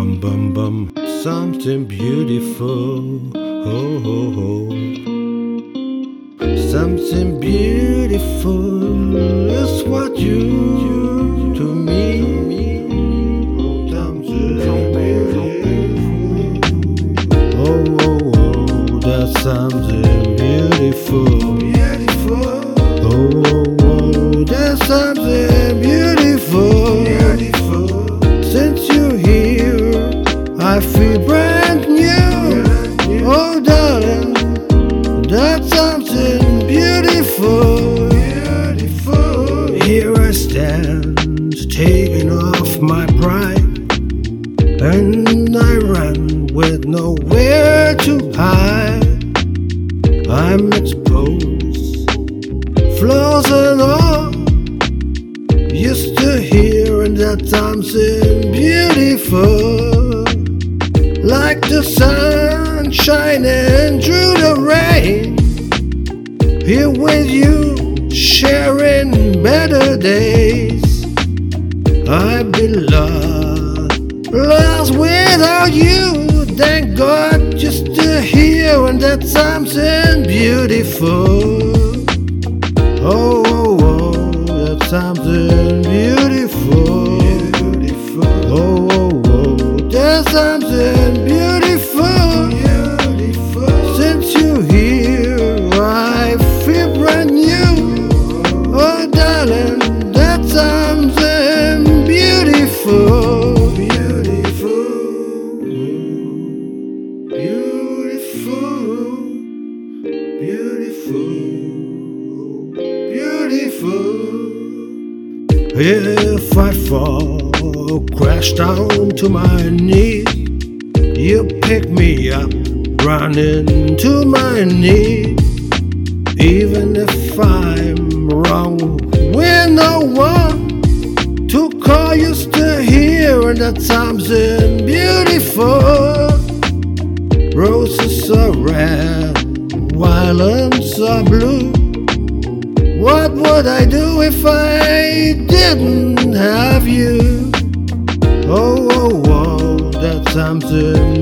bum bum bum. Something beautiful. Oh. Something beautiful is what you I stand, taking off my pride. And I run with nowhere to hide. I'm exposed, flaws and all. Used to hear that something beautiful, like the sun shining through the rain. Here with you, sharing better days. I'd be lost, lost without you. Thank God just to hear when that's something beautiful. Oh, oh, oh, that's something beautiful. Beautiful. Oh, oh, oh, that's something Beautiful. Beautiful. Beautiful. If I fall, crash down to my knees, you pick me up, running to my knees. Even if I'm wrong, we're no one to call you still here, and that's something beautiful. Red, violets are blue. What would I do if I didn't have you? Oh, oh, oh, that's something.